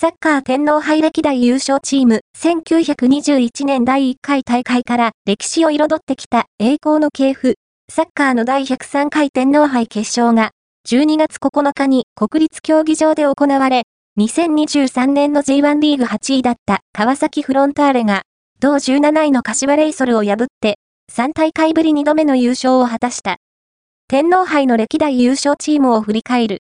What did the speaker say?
サッカー天皇杯歴代優勝チーム、1921年第1回大会から歴史を彩ってきた栄光の系譜、サッカーの第103回天皇杯決勝が、12月9日に国立競技場で行われ、2023年の J1 リーグ8位だった川崎フロンターレが、同17位の柏レイソルを破って、3大会ぶり2度目の優勝を果たした。天皇杯の歴代優勝チームを振り返る。